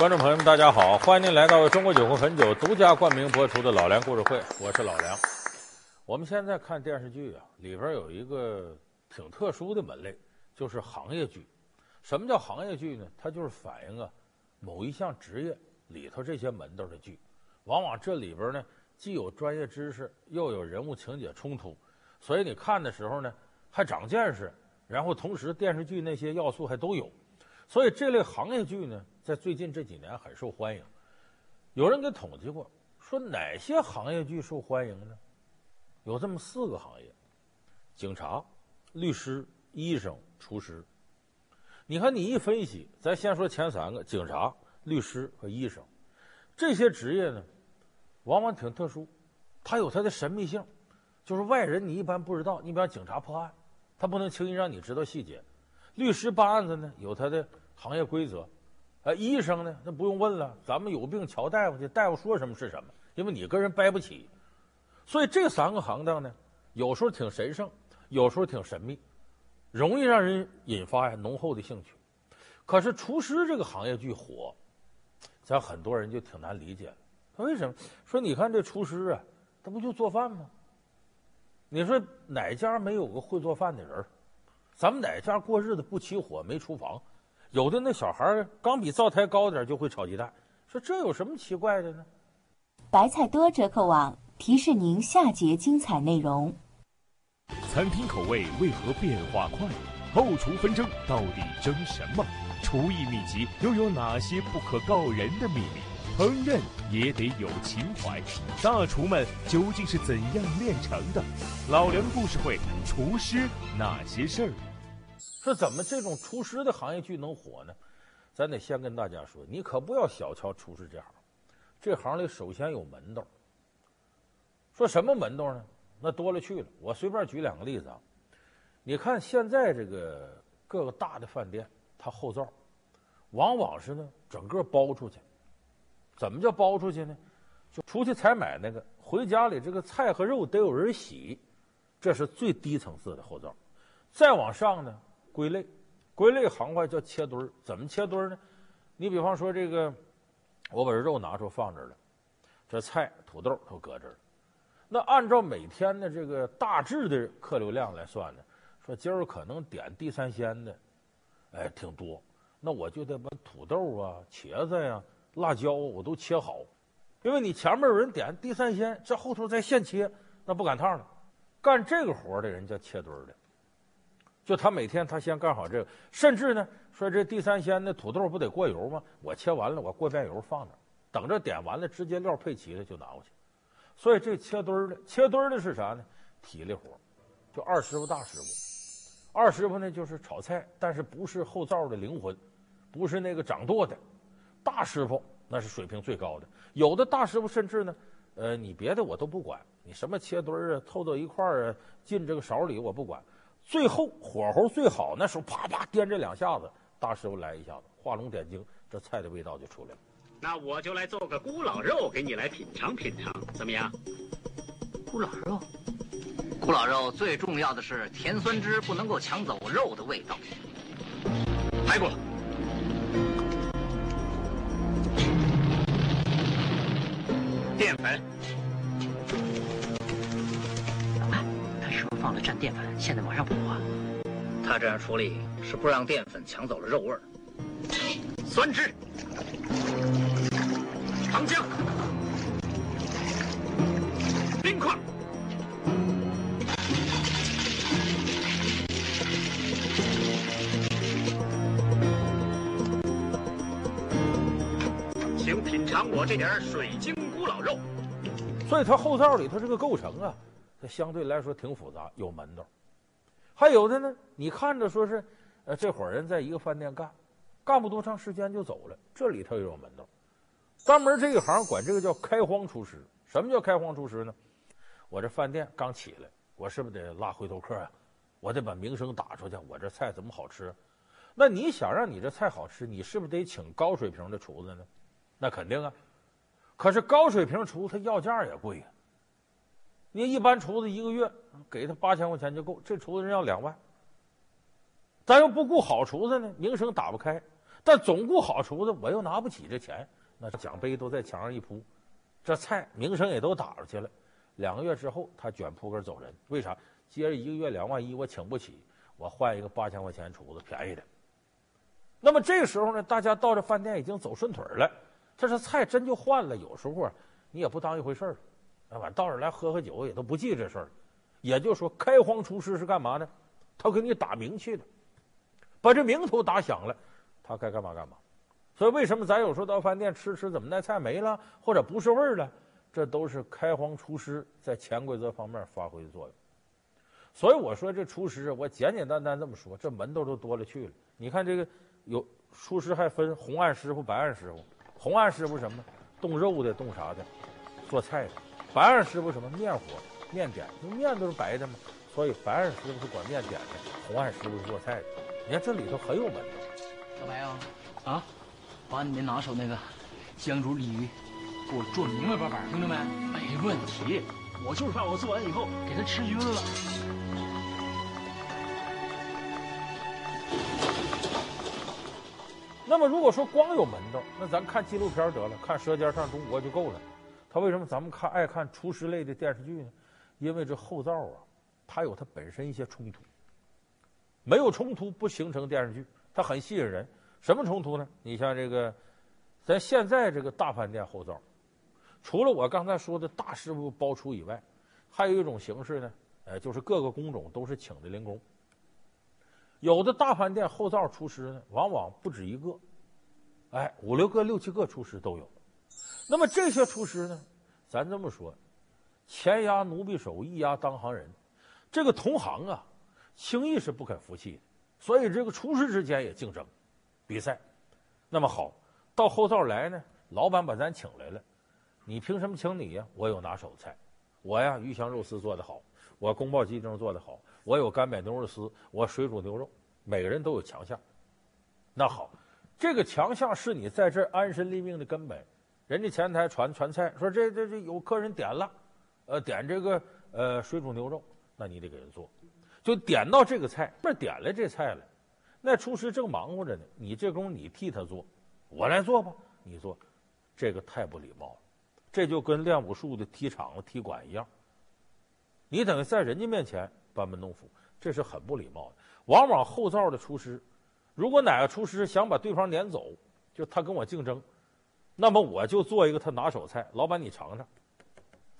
观众朋友们，大家好！欢迎您来到中国酒魂汾酒独家冠名播出的《老梁故事会》，我是老梁。我们现在看电视剧啊，里边有一个挺特殊的门类，就是行业剧。什么叫行业剧呢？它就是反映啊某一项职业里头这些门道的剧。往往这里边呢，既有专业知识，又有人物情节冲突，所以你看的时候呢，还长见识。然后同时电视剧那些要素还都有，所以这类行业剧呢，在最近这几年很受欢迎。有人给统计过，说哪些行业剧受欢迎呢？有这么四个行业：警察、律师、医生、厨师。你看，你一分析，咱先说前三个：警察、律师和医生。这些职业呢，往往挺特殊，它有它的神秘性，就是外人你一般不知道。你比方警察破案。他不能轻易让你知道细节，律师办案子呢，有他的行业规则，呃，医生呢那不用问了，咱们有病瞧大夫去，大夫说什么是什么，因为你跟人掰不起，所以这三个行当呢，有时候挺神圣，有时候挺神秘，容易让人引发呀浓厚的兴趣。可是厨师这个行业巨火，咱很多人就挺难理解了，他为什么？说你看这厨师啊，他不就做饭吗？你说哪家没有个会做饭的人？咱们哪家过日子不起火没厨房？有的那小孩刚比灶台高点就会炒鸡蛋，说这有什么奇怪的呢？白菜多折扣网提示您下节精彩内容。餐厅口味为何变化快？后厨纷争到底争什么？厨艺秘籍又有哪些不可告人的秘密？烹饪也得有情怀，大厨们究竟是怎样炼成的？老梁故事会，厨师那些事儿。说怎么这种厨师的行业剧能火呢？咱得先跟大家说，你可不要小瞧厨师这行，这行里首先有门道。说什么门道呢？那多了去了。我随便举两个例子啊。你看现在这个各个大的饭店，它后灶往往是呢整个包出去。怎么叫包出去呢？就出去采买那个，回家里这个菜和肉得有人洗，这是最低层次的后灶。再往上呢，归类，归类行话叫切墩儿。怎么切墩儿呢？你比方说这个，我把这肉拿出放这儿了，这菜、土豆都搁这儿。那按照每天的这个大致的客流量来算呢，说今儿可能点地三鲜的，哎，挺多。那我就得把土豆啊、茄子呀。辣椒我都切好，因为你前面有人点地三鲜，这后头再现切，那不赶趟了。干这个活的人叫切墩儿的，就他每天他先干好这个，甚至呢说这地三鲜的土豆不得过油吗？我切完了，我过遍油放那，等着点完了直接料配齐了就拿过去。所以这切墩儿的，切墩儿的是啥呢？体力活，就二师傅大师傅。二师傅呢就是炒菜，但是不是后灶的灵魂，不是那个掌舵的。大师傅那是水平最高的，有的大师傅甚至呢，呃，你别的我都不管，你什么切墩儿啊，凑到一块儿啊，进这个勺里我不管，最后火候最好那时候啪啪颠这两下子，大师傅来一下子，画龙点睛，这菜的味道就出来了。那我就来做个咕老肉给你来品尝品尝，怎么样？咕老肉，咕老肉最重要的是甜酸汁不能够抢走肉的味道。排骨。淀粉，蘸淀粉？现在马上补啊！他这样处理是不让淀粉抢走了肉味儿。酸汁，糖浆，冰块，请品尝我这点水晶。咕老肉，所以它后灶里头这个构成啊，它相对来说挺复杂，有门道。还有的呢，你看着说是，呃，这伙人在一个饭店干，干不多长时间就走了，这里头也有门道。专门这一行管这个叫开荒厨师。什么叫开荒厨师呢？我这饭店刚起来，我是不是得拉回头客啊？我得把名声打出去，我这菜怎么好吃？那你想让你这菜好吃，你是不是得请高水平的厨子呢？那肯定啊。可是高水平厨他要价也贵呀。你一般厨子一个月给他八千块钱就够，这厨子人要两万。咱又不雇好厨子呢，名声打不开。但总顾好厨子，我又拿不起这钱，那奖杯都在墙上一铺，这菜名声也都打出去了。两个月之后，他卷铺盖走人，为啥？接着一个月两万一，我请不起，我换一个八千块钱厨子，便宜的。那么这个时候呢，大家到这饭店已经走顺腿了，这是菜真就换了。有时候，你也不当一回事儿，那，晚到这来喝喝酒也都不记这事儿。也就是说，开荒厨师是干嘛呢？他给你打名去的，把这名头打响了，他该干嘛干嘛。所以为什么咱有时候到饭店吃吃，怎么那菜没了或者不是味儿了？这都是开荒厨师在潜规则方面发挥的作用。所以我说这厨师，我简简单单这么说，这门道都多了去了。你看这个。有厨师还分红案师傅、白案师傅。红案师傅什么？冻肉的、冻啥的，做菜的。白二师傅什么？面活、面点。那面都是白的嘛，所以白二师傅是管面点的，红案师傅是做菜的。你看这里头很有门道。小白啊，啊，把你的拿手那个江煮鲤鱼给我做明白白白，听着没？没问题，我就是怕我做完以后给他吃晕了。那么如果说光有门道，那咱看纪录片得了，看《舌尖上中国》就够了。他为什么咱们看爱看厨师类的电视剧呢？因为这后灶啊，它有它本身一些冲突，没有冲突不形成电视剧，它很吸引人。什么冲突呢？你像这个，咱现在这个大饭店后灶，除了我刚才说的大师傅包厨以外，还有一种形式呢，呃，就是各个工种都是请的零工。有的大饭店后灶厨师呢，往往不止一个，哎，五六个、六七个厨师都有。那么这些厨师呢，咱这么说，前压奴婢手，艺压当行人，这个同行啊，轻易是不肯服气的。所以这个厨师之间也竞争、比赛。那么好，到后道来呢，老板把咱请来了，你凭什么请你呀？我有拿手菜，我呀鱼香肉丝做得好，我宫保鸡丁做得好。我有干煸牛肉丝，我水煮牛肉，每个人都有强项。那好，这个强项是你在这安身立命的根本。人家前台传传菜，说这这这有客人点了，呃，点这个呃水煮牛肉，那你得给人做。就点到这个菜，不是点了这菜了，那厨师正忙活着呢，你这功夫你替他做，我来做吧，你做，这个太不礼貌了。这就跟练武术的踢场子、踢馆一样，你等于在人家面前。班门弄斧，这是很不礼貌的。往往后灶的厨师，如果哪个厨师想把对方撵走，就他跟我竞争，那么我就做一个他拿手菜。老板，你尝尝，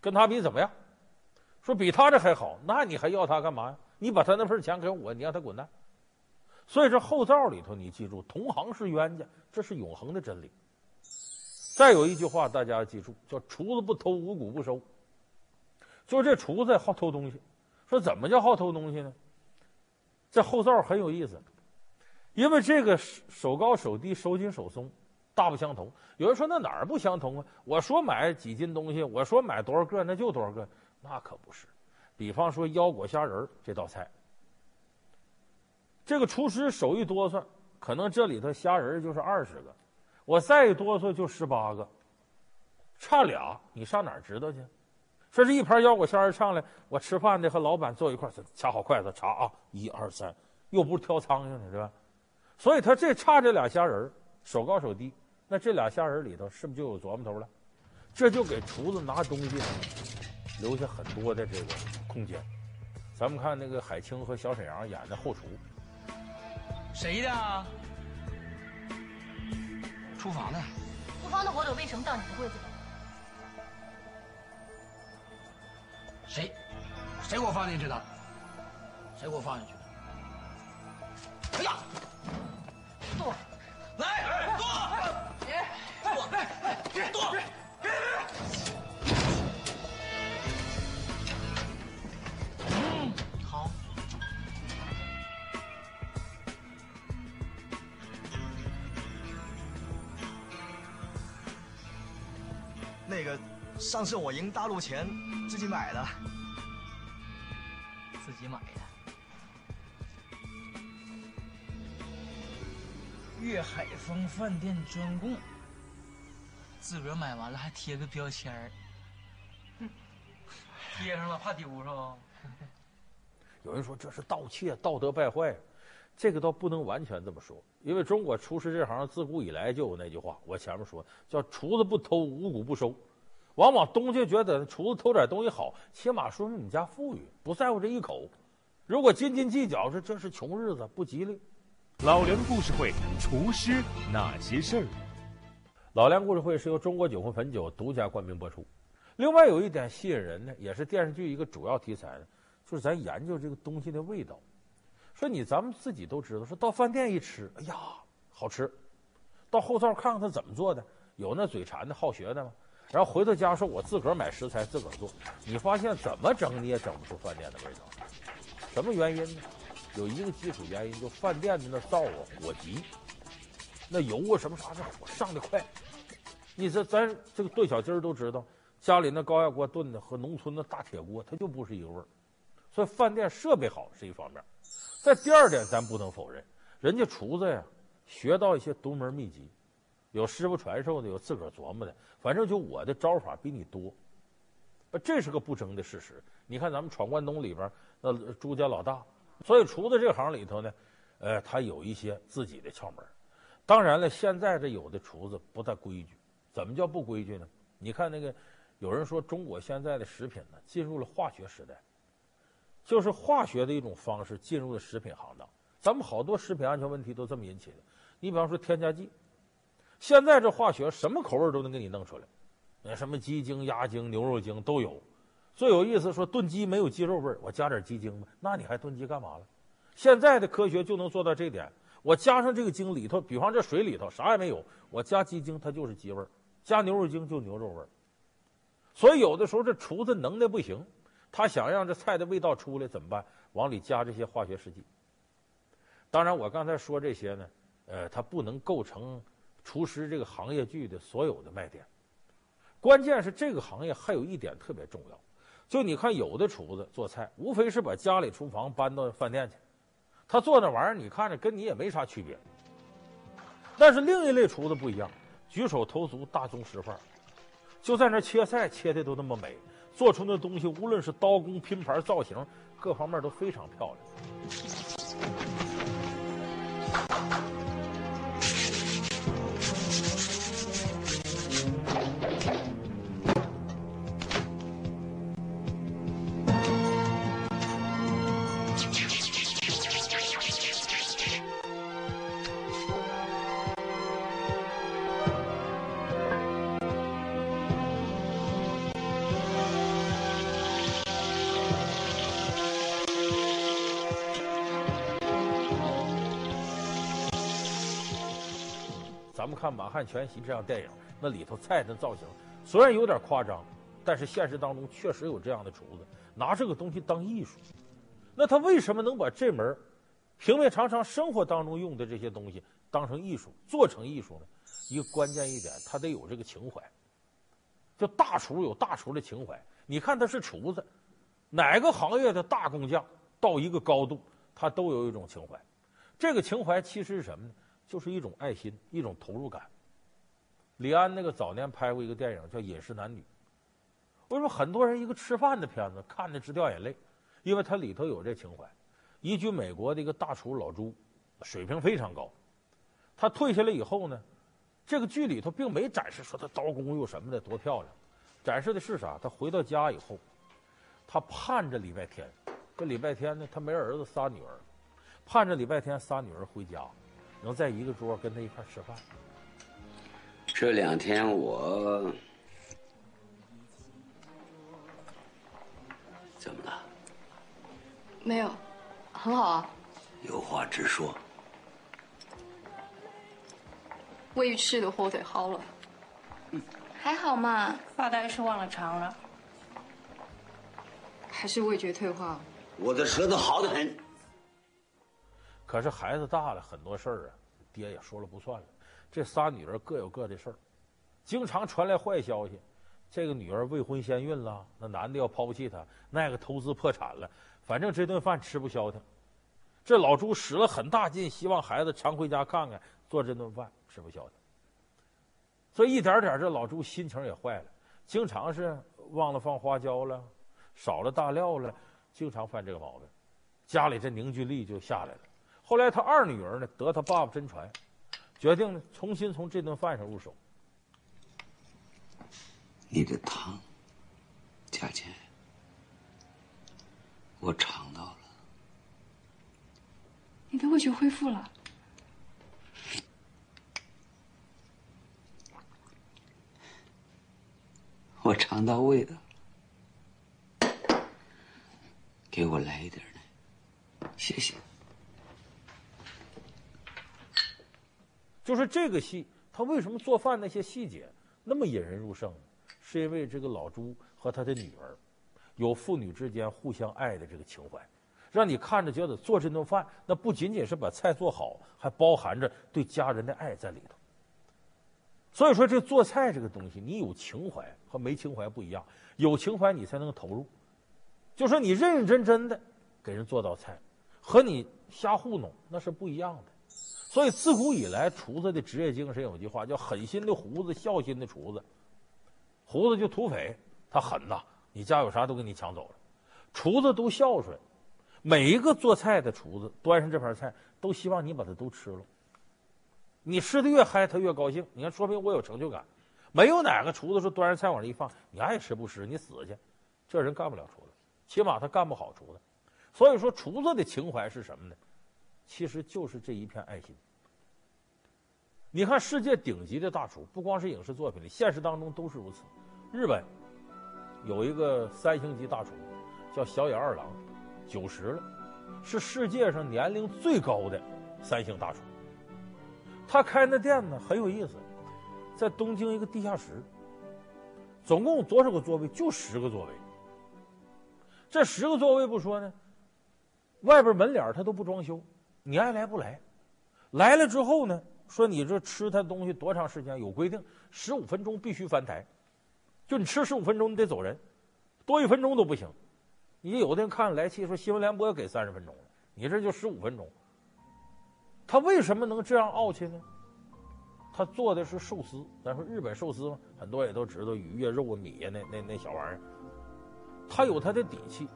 跟他比怎么样？说比他这还好，那你还要他干嘛呀？你把他那份钱给我，你让他滚蛋。所以这后灶里头，你记住，同行是冤家，这是永恒的真理。再有一句话，大家记住，叫厨子不偷，五谷不收。就这厨子好偷东西。说怎么叫好偷东西呢？这后灶很有意思，因为这个手高手低、手紧手松，大不相同。有人说那哪儿不相同啊？我说买几斤东西，我说买多少个，那就多少个，那可不是。比方说腰果虾仁这道菜，这个厨师手一哆嗦，可能这里头虾仁就是二十个，我再一哆嗦就十八个，差俩，你上哪儿知道去？说这一盘腰果虾仁上来，我吃饭的和老板坐一块儿，掐好筷子查啊，一二三，又不是挑苍蝇呢，是吧？所以他这差这俩虾仁，手高手低，那这俩虾仁里头是不是就有琢磨头了？这就给厨子拿东西留下很多的这个空间。咱们看那个海清和小沈阳演的后厨，谁的啊？厨房的。厨房的火腿为什么到你的柜子里？谁？谁给我放进去的？谁给我放进去的？哎呀！上次我赢大陆钱，自己买的。自己买的。粤海丰饭店专供。自个儿买完了还贴个标签儿。贴上了怕丢是吧？有人说这是盗窃，道德败坏。这个倒不能完全这么说，因为中国厨师这行自古以来就有那句话，我前面说叫“厨子不偷，五谷不收”。往往东家觉得厨子偷点东西好，起码说明你家富裕，不在乎这一口。如果斤斤计较，说这是穷日子，不吉利。老梁故事会，厨师那些事儿。老梁故事会是由中国酒魂汾酒独家冠名播出。另外有一点吸引人呢，也是电视剧一个主要题材呢，就是咱研究这个东西的味道。说你咱们自己都知道，说到饭店一吃，哎呀，好吃。到后灶看看他怎么做的，有那嘴馋的好学的吗？然后回到家说，我自个儿买食材自个儿做，你发现怎么整你也整不出饭店的味道。什么原因呢？有一个基础原因，就饭店的那灶啊火急，那油啊什么啥，的火上的快。你这咱这个炖小鸡儿都知道，家里那高压锅炖的和农村的大铁锅，它就不是一个味儿。所以饭店设备好是一方面，在第二点咱不能否认，人家厨子呀学到一些独门秘籍。有师傅传授的，有自个儿琢磨的，反正就我的招法比你多，这是个不争的事实。你看咱们闯关东里边那朱家老大，所以厨子这行里头呢，呃，他有一些自己的窍门。当然了，现在这有的厨子不大规矩，怎么叫不规矩呢？你看那个，有人说中国现在的食品呢进入了化学时代，就是化学的一种方式进入了食品行当。咱们好多食品安全问题都这么引起的。你比方说添加剂。现在这化学什么口味都能给你弄出来，那什么鸡精、鸭精、牛肉精都有。最有意思说炖鸡没有鸡肉味儿，我加点鸡精吧，那你还炖鸡干嘛了？现在的科学就能做到这点。我加上这个精里头，比方这水里头啥也没有，我加鸡精它就是鸡味儿，加牛肉精就牛肉味儿。所以有的时候这厨子能耐不行，他想让这菜的味道出来怎么办？往里加这些化学试剂。当然我刚才说这些呢，呃，它不能构成。厨师这个行业剧的所有的卖点，关键是这个行业还有一点特别重要，就你看有的厨子做菜，无非是把家里厨房搬到饭店去，他做那玩意儿，你看着跟你也没啥区别。但是另一类厨子不一样，举手投足大宗师范，就在那切菜切的都那么美，做出那东西无论是刀工、拼盘、造型，各方面都非常漂亮。我们看《满汉全席》这样电影，那里头菜的造型虽然有点夸张，但是现实当中确实有这样的厨子拿这个东西当艺术。那他为什么能把这门平平常常生活当中用的这些东西当成艺术，做成艺术呢？一个关键一点，他得有这个情怀。就大厨有大厨的情怀。你看他是厨子，哪个行业的大工匠到一个高度，他都有一种情怀。这个情怀其实是什么呢？就是一种爱心，一种投入感。李安那个早年拍过一个电影叫《饮食男女》，为什么很多人一个吃饭的片子看着直掉眼泪？因为它里头有这情怀。一句美国的一个大厨老朱，水平非常高。他退下来以后呢，这个剧里头并没展示说他刀工又什么的多漂亮，展示的是啥？他回到家以后，他盼着礼拜天，这礼拜天呢，他没儿子仨女儿，盼着礼拜天仨女儿回家。能在一个桌跟他一块吃饭。这两天我怎么了？没有，很好啊。有话直说。未吃的火腿好了。嗯，还好嘛。发呆是忘了尝了。还是味觉退化。我的舌头好得很。可是孩子大了，很多事儿啊，爹也说了不算了。这仨女儿各有各的事儿，经常传来坏消息，这个女儿未婚先孕了，那男的要抛弃她，那个投资破产了，反正这顿饭吃不消停。这老朱使了很大劲，希望孩子常回家看看，做这顿饭吃不消停。所以一点点，这老朱心情也坏了，经常是忘了放花椒了，少了大料了，经常犯这个毛病，家里这凝聚力就下来了。后来他二女儿呢得他爸爸真传，决定呢重新从这顿饭上入手。你的汤，佳倩，我尝到了。你的味觉恢复了。我尝到味道。给我来一点呢，谢谢。就是这个戏，他为什么做饭那些细节那么引人入胜呢？是因为这个老朱和他的女儿有父女之间互相爱的这个情怀，让你看着觉得做这顿饭，那不仅仅是把菜做好，还包含着对家人的爱在里头。所以说，这做菜这个东西，你有情怀和没情怀不一样，有情怀你才能投入。就说你认认真真的给人做道菜，和你瞎糊弄那是不一样的。所以自古以来，厨子的职业精神有句话叫“狠心的胡子，孝心的厨子”。胡子就土匪，他狠呐，你家有啥都给你抢走了。厨子都孝顺，每一个做菜的厨子端上这盘菜，都希望你把它都吃了。你吃的越嗨，他越高兴。你看，说明我有成就感。没有哪个厨子说端上菜往这一放，你爱吃不吃，你死去。这人干不了厨子，起码他干不好厨子。所以说，厨子的情怀是什么呢？其实就是这一片爱心。你看，世界顶级的大厨，不光是影视作品里，现实当中都是如此。日本有一个三星级大厨，叫小野二郎，九十了，是世界上年龄最高的三星大厨。他开那店呢很有意思，在东京一个地下室，总共多少个座位？就十个座位。这十个座位不说呢，外边门脸他都不装修，你爱来不来，来了之后呢？说你这吃他东西多长时间？有规定，十五分钟必须翻台，就你吃十五分钟你得走人，多一分钟都不行。你有的人看来气说新闻联播要给三十分钟，你这就十五分钟。他为什么能这样傲气呢？他做的是寿司，咱说日本寿司嘛，很多也都知道鱼呀、肉啊、米呀那那那小玩意儿。他有他的底气。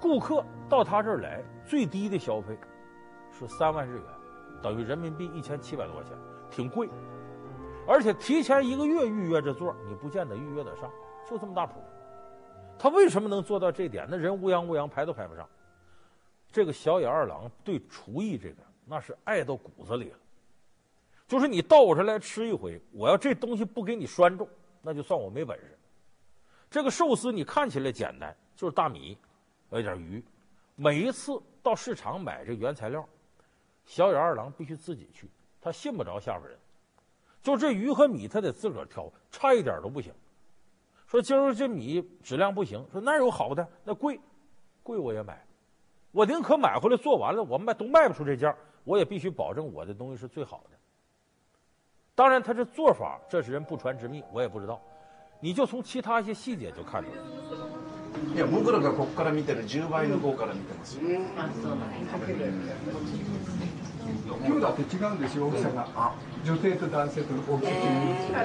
顾客到他这儿来，最低的消费是三万日元。等于人民币一千七百多块钱，挺贵，而且提前一个月预约这座，你不见得预约得上，就这么大谱。他为什么能做到这点？那人乌泱乌泱排都排不上。这个小野二郎对厨艺这个那是爱到骨子里了，就是你到我这来吃一回，我要这东西不给你拴住，那就算我没本事。这个寿司你看起来简单，就是大米，有点鱼，每一次到市场买这原材料。小野二郎必须自己去，他信不着下边人。就这鱼和米，他得自个儿挑，差一点都不行。说今儿这米质量不行，说哪有好的？那贵，贵我也买。我宁可买回来做完了，我卖都卖不出这价，我也必须保证我的东西是最好的。当然，他这做法，这是人不传之秘，我也不知道。你就从其他一些细节就看出来。いや、仆らがここから见てる10倍の方から见てます。今日だって违うんですよ、大きさが。女性と男性と大きさ违うんですよ。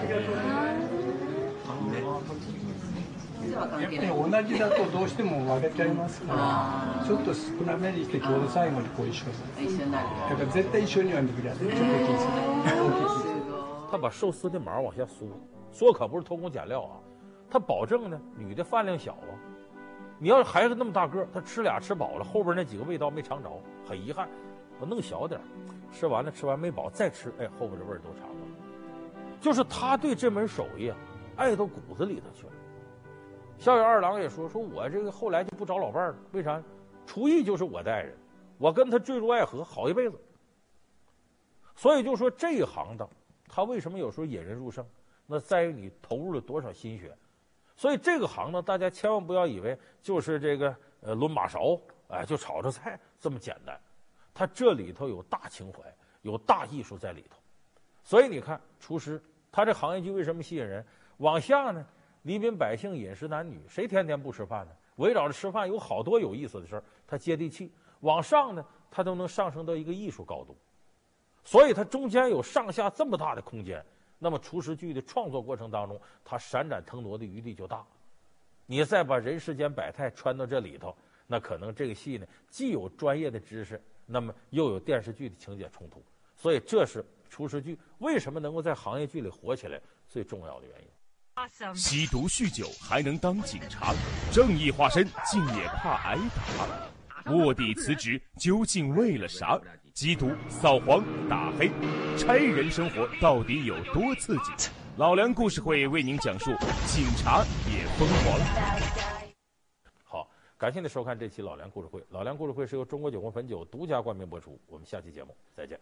やっぱり同じだとどうしても割れちゃいますから、ちょっと少なめにして、ちょうど最后にこう一绪に。だから绝対一绪には握らない。ちょっと大きいです。他把寿司的毛往下缩，缩可不是偷工减料啊，他保证呢，女的饭量小啊。你要是孩子那么大个，他吃俩吃饱了，后边那几个味道没尝着，很遗憾。我弄小点，吃完了吃完没饱再吃，哎，后边的味儿都尝到。就是他对这门手艺啊，爱到骨子里头去了。校园二郎也说：“说我这个后来就不找老伴了，为啥？厨艺就是我的爱人，我跟他坠入爱河，好一辈子。所以就说这一行当，他为什么有时候引人入胜？那在于你投入了多少心血。所以这个行呢，大家千万不要以为就是这个呃抡把勺，哎，就炒着菜这么简单。”它这里头有大情怀，有大艺术在里头，所以你看，厨师他这行业就为什么吸引人？往下呢，黎民百姓饮食男女，谁天天不吃饭呢？围绕着吃饭有好多有意思的事儿，他接地气。往上呢，他都能上升到一个艺术高度，所以它中间有上下这么大的空间。那么厨师剧的创作过程当中，他闪展腾挪的余地就大。你再把人世间百态穿到这里头，那可能这个戏呢，既有专业的知识。那么又有电视剧的情节冲突，所以这是厨师剧为什么能够在行业剧里火起来最重要的原因。吸毒酗酒还能当警察，正义化身竟也怕挨打，卧底辞职究竟为了啥？缉毒、扫黄、打黑，差人生活到底有多刺激？老梁故事会为您讲述，警察也疯狂。好，感谢您收看这期老梁故事会。老梁故事会是由中国酒红汾酒独家冠名播出。我们下期节目再见。